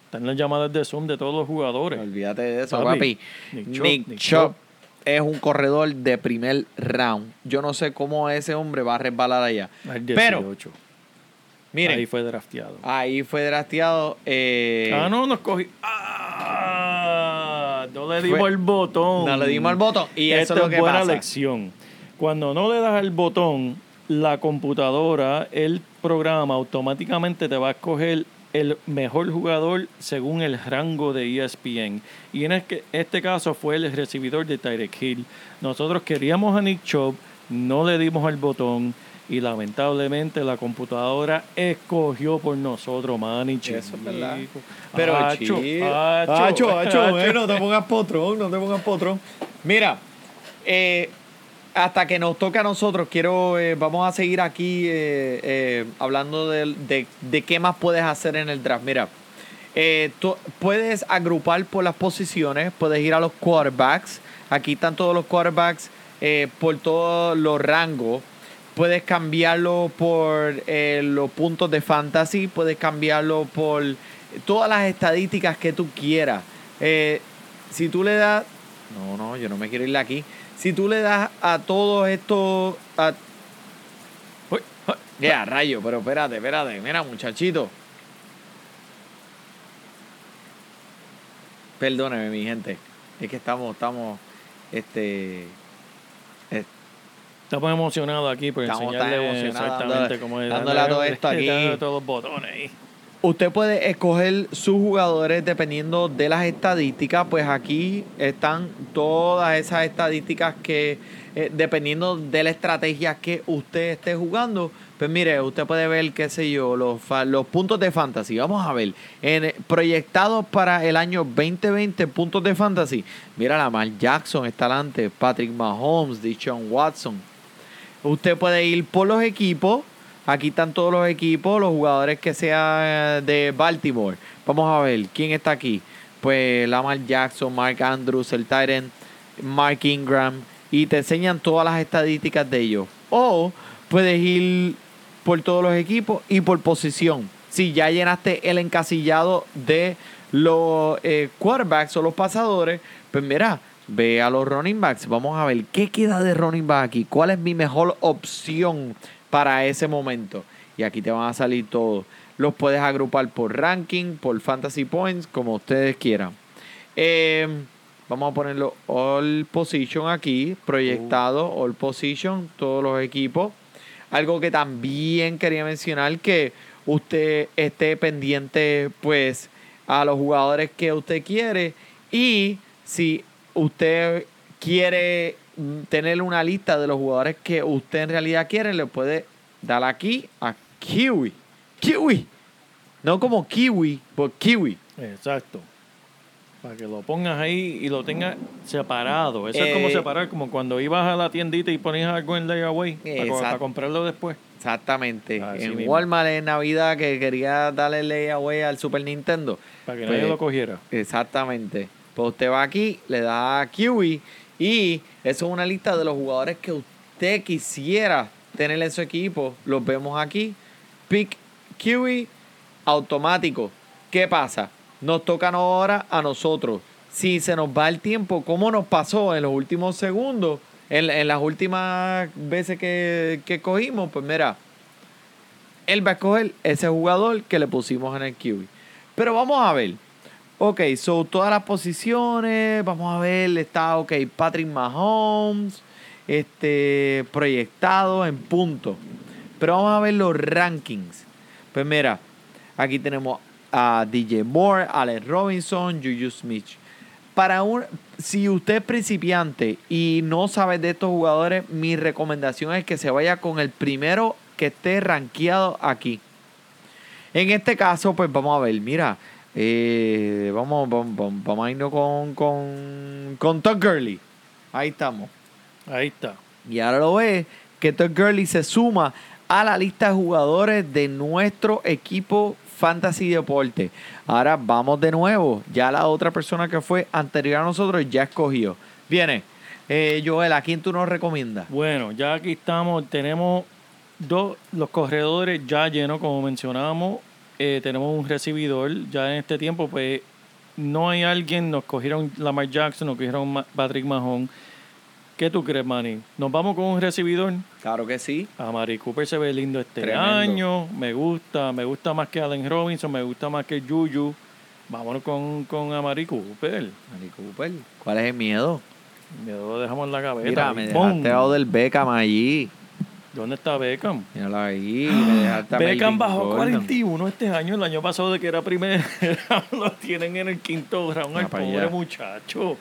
B: Están las llamadas de Zoom de todos los jugadores.
A: Olvídate de eso,
B: Papi,
A: papi.
B: Nick
A: Chop es un corredor de primer round. Yo no sé cómo ese hombre va a resbalar allá.
B: Al
A: Pero,
B: 18.
A: miren,
B: Ahí
A: ahí fue,
B: fue drafteado.
A: drafteado. eh,
B: ah, no, nos cogí. Ah, No le dimos
A: Fue-
B: el botón.
A: No le dimos el botón. Y eso
B: Esta
A: es lo que
B: buena
A: pasa.
B: lección. Cuando no le das el botón, la computadora, el programa automáticamente te va a escoger el mejor jugador según el rango de ESPN. Y en este, este caso fue el recibidor de Tyreek Hill. Nosotros queríamos a Nick Chubb, no le dimos el botón. Y lamentablemente la computadora escogió por nosotros, Manny.
A: Eso es verdad. Pero,
B: Acho,
A: chico.
B: acho,
A: Acho, acho,
B: acho.
A: eh, no te pongas potrón, no te pongas potrón. Mira, eh, hasta que nos toca a nosotros, quiero, eh, vamos a seguir aquí eh, eh, hablando de, de- qué más puedes hacer en el draft. Mira, puedes agrupar por las posiciones, puedes ir a los quarterbacks. Aquí están todos los quarterbacks por todos los rangos. Puedes cambiarlo por los puntos de fantasy, puedes cambiarlo por todas las estadísticas que tú quieras. Si tú le das... No, no, yo no me quiero ir aquí. Si tú le das a todos estos... a-
B: Uy, uy.
A: Ya, rayo, pero espérate, espérate. Mira, muchachito. Perdóneme, mi gente. Es que estamos, estamos, este...
B: Estamos emocionados aquí por
A: Estamos tan
B: enseñarle
A: emocionados
B: exactamente
A: dándole-
B: cómo es.
A: dándole a todo esto aquí.
B: dándole todos los botones ahí.
A: Usted puede escoger sus jugadores dependiendo de las estadísticas, pues aquí están todas esas estadísticas que eh, dependiendo de la estrategia que usted esté jugando, pues mire, usted puede ver, qué sé yo, los, puntos de fantasy. Vamos a ver, en, proyectados para el año 2020, puntos de fantasy. Mira, Lamar Jackson está adelante, Patrick Mahomes, Deshaun Watson. Usted puede ir por los equipos. Aquí están todos los equipos, los jugadores que sean de Baltimore. Vamos a ver quién está aquí. Pues Lamar Jackson, Mark Andrews, el Titan, Mark Ingram. Y te enseñan todas las estadísticas de ellos. O puedes ir por todos los equipos y por posición. Si ya llenaste el encasillado de los eh, quarterbacks o los pasadores, pues mira, ve a los running backs. Vamos a ver qué queda de running back aquí. ¿Cuál es mi mejor opción para ese momento? Y aquí te van a salir todos. Los puedes agrupar por ranking, por fantasy points, como ustedes quieran. Eh, vamos a ponerlo all position aquí, proyectado, all position, todos los equipos. Algo que también quería mencionar que usted esté pendiente pues a los jugadores que usted quiere y si usted quiere tener una lista de los jugadores que usted en realidad quiere, le puede dar aquí a Kiwi. Kiwi. No como Kiwi, pero Kiwi.
B: Exacto. Para que lo pongas ahí y lo tengas separado. Eso es como
A: Eh,
B: separar, como cuando ibas a la tiendita y ponías algo en layaway para, para comprarlo después.
A: Exactamente.
B: Así
A: en
B: mismo.
A: Walmart en Navidad que quería darle layaway al Super Nintendo.
B: Para que
A: Pues,
B: nadie lo cogiera.
A: Exactamente. Pues usted va aquí, le da a Kiwi y eso es una lista de los jugadores que usted quisiera tener en su equipo. Los vemos aquí. Pick Kiwi automático. ¿Qué pasa? Nos tocan ahora a nosotros. Si se nos va el tiempo, como nos pasó en los últimos segundos, en, en las últimas veces que, que cogimos, pues mira, él va a escoger ese jugador que le pusimos en el Kiwi. Pero vamos a ver. Ok, so todas las posiciones, vamos a ver, está, ok, Patrick Mahomes, este, proyectado en punto. Pero vamos a ver los rankings. Pues mira, aquí tenemos a DJ Moore, Alex Robinson, Juju Smith. Para un, si usted es principiante y no sabe de estos jugadores, mi recomendación es que se vaya con el primero que esté rankeado aquí. En este caso, pues vamos a ver, mira, eh, vamos, vamos, vamos, a irnos con, con, con Todd Gurley. Ahí estamos.
B: Ahí está.
A: Y ahora lo ve que Todd Gurley se suma a la lista de jugadores de nuestro equipo Fantasy Deporte. Ahora vamos de nuevo. Ya la otra persona que fue anterior a nosotros ya escogió. Viene. Eh, Joel, ¿a quién tú nos recomiendas?
B: Bueno, ya aquí estamos, tenemos dos, los corredores ya llenos, como mencionábamos. Eh, tenemos un recibidor. Ya en este tiempo, pues, no hay alguien. Nos cogieron Lamar Jackson, nos cogieron Patrick Mahomes. ¿Qué tú crees, Manny? ¿Nos vamos con un recibidor?
A: Claro que sí.
B: A Mari Cooper se ve lindo este
A: Tremendo.
B: año. Me gusta, me gusta más que Allen Robinson, me gusta más que Juju. Vámonos con, con Amari Cooper.
A: Mari Cooper, ¿cuál es el miedo?
B: Miedo lo dejamos en la gaveta.
A: Mira, me dejaste a del Beckham allí.
B: ¿Dónde está Beckham?
A: Míralo ahí. Me a
B: Beckham bajó
A: Gordon.
B: 41 este año. El año pasado de que era primer round, lo tienen en el quinto round al pobre
A: allá.
B: muchacho.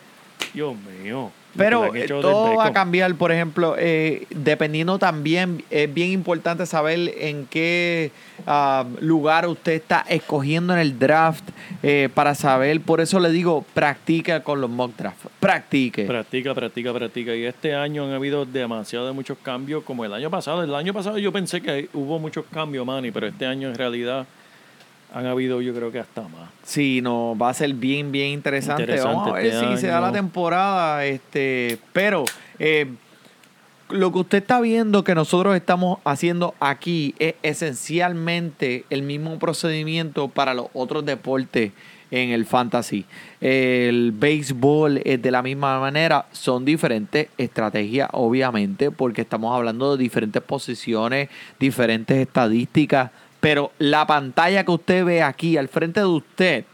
B: Dios mío.
A: Pero eh, todo va a cambiar, por ejemplo, eh, dependiendo también, es bien importante saber en qué ah, lugar usted está escogiendo en el draft eh, para saber, por eso le digo, practica con los mock draft, practique.
B: Practica, practica, practica. Y este año han habido demasiado de muchos cambios, como el año pasado. El año pasado yo pensé que hubo muchos cambios, Manny, pero este año en realidad han habido, yo creo que hasta más.
A: Sí, no, va a ser bien, bien interesante.
B: Interesante
A: Vamos a ver
B: este
A: si se da la temporada. Este, pero eh, lo que usted está viendo que nosotros estamos haciendo aquí es esencialmente el mismo procedimiento para los otros deportes en el fantasy. El béisbol es de la misma manera, son diferentes estrategias, obviamente, porque estamos hablando de diferentes posiciones, diferentes estadísticas, pero la pantalla que usted ve aquí al frente de usted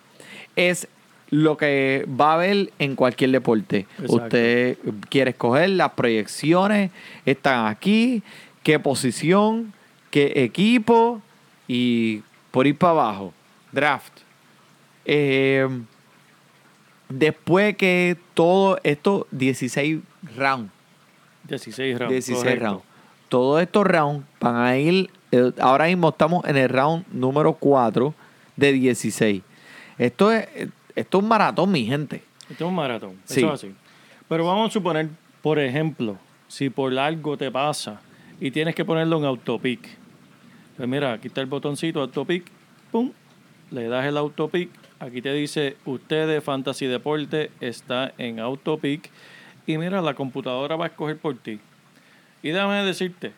A: es lo que va a ver en cualquier deporte.
B: Exacto.
A: Usted quiere escoger las proyecciones, están aquí, qué posición, qué equipo y por ir para abajo. Draft. Eh, después que todo esto, 16 rounds.
B: 16 rounds.
A: 16
B: correcto.
A: rounds. Todos estos rounds van a ir. Eh, ahora mismo estamos en el round número 4 de 16. Esto es, esto es un maratón, mi gente.
B: Esto es un maratón.
A: Sí.
B: Eso es así. Pero vamos a suponer, por ejemplo, si por algo te pasa y tienes que ponerlo en autopic. Pues mira, aquí está el botoncito autopic. Pum. Le das el autopic. Aquí te dice, usted de Fantasy Deporte está en autopic. Y mira, la computadora va a escoger por ti. Y déjame decirte,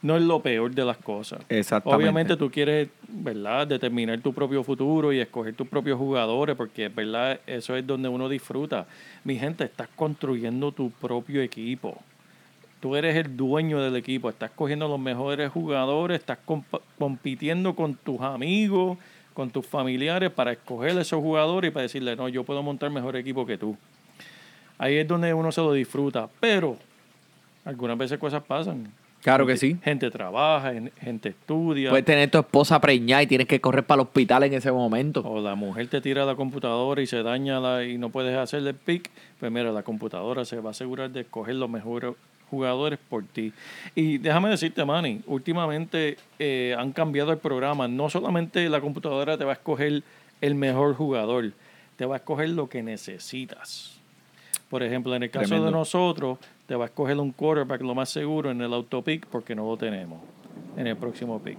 B: no es lo peor de las cosas.
A: Exactamente.
B: Obviamente tú quieres, ¿verdad?, determinar tu propio futuro y escoger tus propios jugadores, porque, ¿verdad?, eso es donde uno disfruta. Mi gente, estás construyendo tu propio equipo. Tú eres el dueño del equipo, estás cogiendo los mejores jugadores, estás comp- compitiendo con tus amigos, con tus familiares para escoger esos jugadores y para decirle, no, yo puedo montar mejor equipo que tú. Ahí es donde uno se lo disfruta, pero algunas veces cosas pasan.
A: Claro que sí.
B: Gente trabaja, gen- gente estudia.
A: Puedes tener tu esposa preñada y tienes que correr para el hospital en ese momento.
B: O la mujer te tira la computadora y se daña la, y no puedes hacerle el pick. Pues mira, la computadora se va a asegurar de escoger los mejores jugadores por ti. Y déjame decirte, Manny, últimamente eh, han cambiado el programa. No solamente la computadora te va a escoger el mejor jugador, te va a escoger lo que necesitas. Por ejemplo, en el caso
A: Tremendo.
B: de nosotros, te va a escoger un quarterback lo más seguro en el autopick porque no lo tenemos en el próximo pick.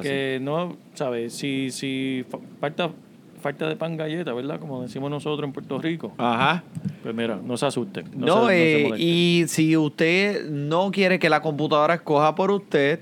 B: Que no, ¿sabes? Si, si fa- falta, falta de pan galleta, ¿verdad? Como decimos nosotros en Puerto Rico.
A: Ajá.
B: Pues mira, no se asusten. No,
A: No,
B: se, no se
A: eh, y si usted no quiere que la computadora escoja por usted,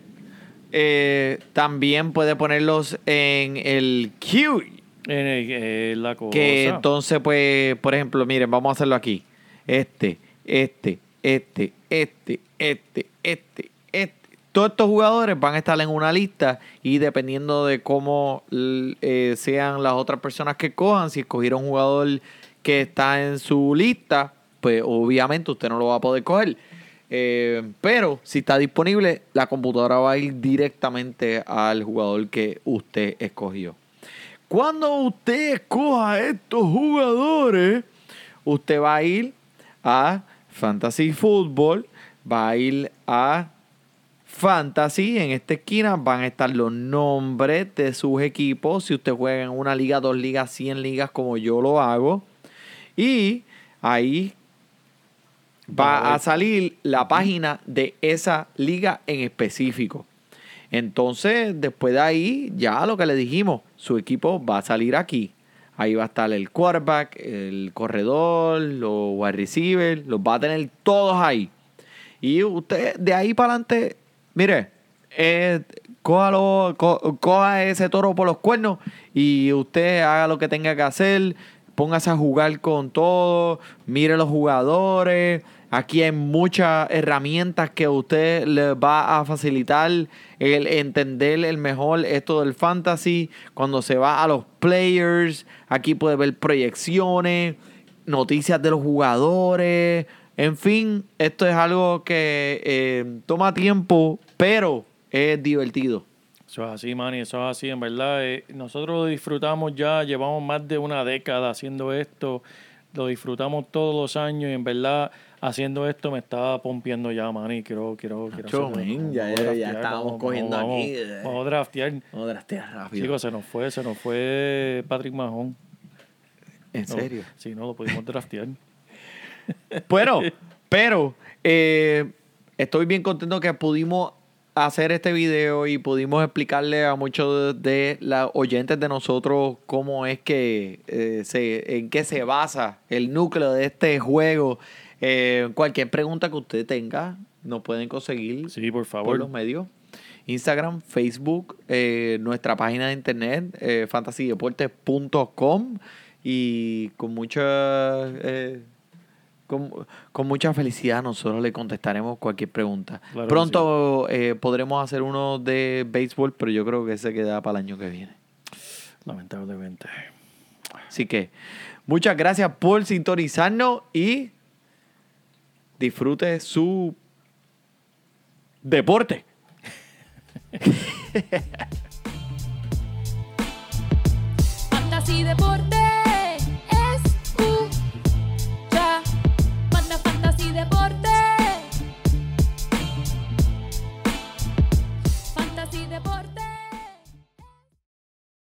A: eh, también puede ponerlos en el queue.
B: Eh, eh, la cosa.
A: Que entonces, pues, por ejemplo, miren, vamos a hacerlo aquí. Este, este, este, este, este, este, este. Todos estos jugadores van a estar en una lista y dependiendo de cómo eh, sean las otras personas que cojan, si escogieron un jugador que está en su lista, pues obviamente usted no lo va a poder coger. Eh, pero si está disponible, la computadora va a ir directamente al jugador que usted escogió. Cuando usted escoja estos jugadores, usted va a ir a Fantasy Football, va a ir a Fantasy. En esta esquina van a estar los nombres de sus equipos. Si usted juega en una liga, dos ligas, 100 ligas, como yo lo hago. Y ahí va a salir la página de esa liga en específico. Entonces, después de ahí, ya lo que le dijimos, su equipo va a salir aquí. Ahí va a estar el quarterback, el corredor, los wide receivers, los va a tener todos ahí. Y usted, de ahí para adelante, mire, eh, cójalo- co- coja ese toro por los cuernos y usted haga lo que tenga que hacer. Póngase a jugar con todo, mire los jugadores, Aquí hay muchas herramientas que usted le va a facilitar el entender el mejor esto del fantasy. Cuando se va a los players, aquí puede ver proyecciones, noticias de los jugadores. En fin, esto es algo que eh, toma tiempo, pero es divertido.
B: Eso es así, Manny, eso es así, en verdad. eh, nosotros disfrutamos ya, llevamos más de una década haciendo esto, lo disfrutamos todos los años y en verdad haciendo esto me estaba pompeando ya, Manny. Quiero, quiero, quiero.
A: Men, ya-
B: Vamos
A: ya-
B: a
A: ya
B: draftear,
A: estábamos
B: vamos,
A: cogiendo
B: vamos,
A: aquí,
B: Vamos,
A: eh.
B: vamos a draftear.
A: No draftea rápido.
B: Chicos, se nos fue, se nos fue Patrick Mahon.
A: en
B: No,
A: serio.
B: Sí, no, lo pudimos draftear.
A: Bueno, pero eh, estoy bien contento que pudimos hacer este video y pudimos explicarle a muchos de los oyentes de nosotros cómo es que eh, se, en qué se basa el núcleo de este juego. Eh, cualquier pregunta que usted tenga, nos pueden conseguir
B: Sí, por
A: por
B: favor.
A: los medios. Instagram, Facebook, eh, nuestra página de internet, eh, fantasydeportes.com y con mucha eh, con, con mucha felicidad nosotros le contestaremos cualquier pregunta.
B: Claro
A: Pronto eh, podremos hacer uno de béisbol, pero yo creo que ese queda para el año que viene.
B: Lamentablemente.
A: Así que muchas gracias por sintonizarnos y disfrute su deporte.
D: Fantasy Deporte.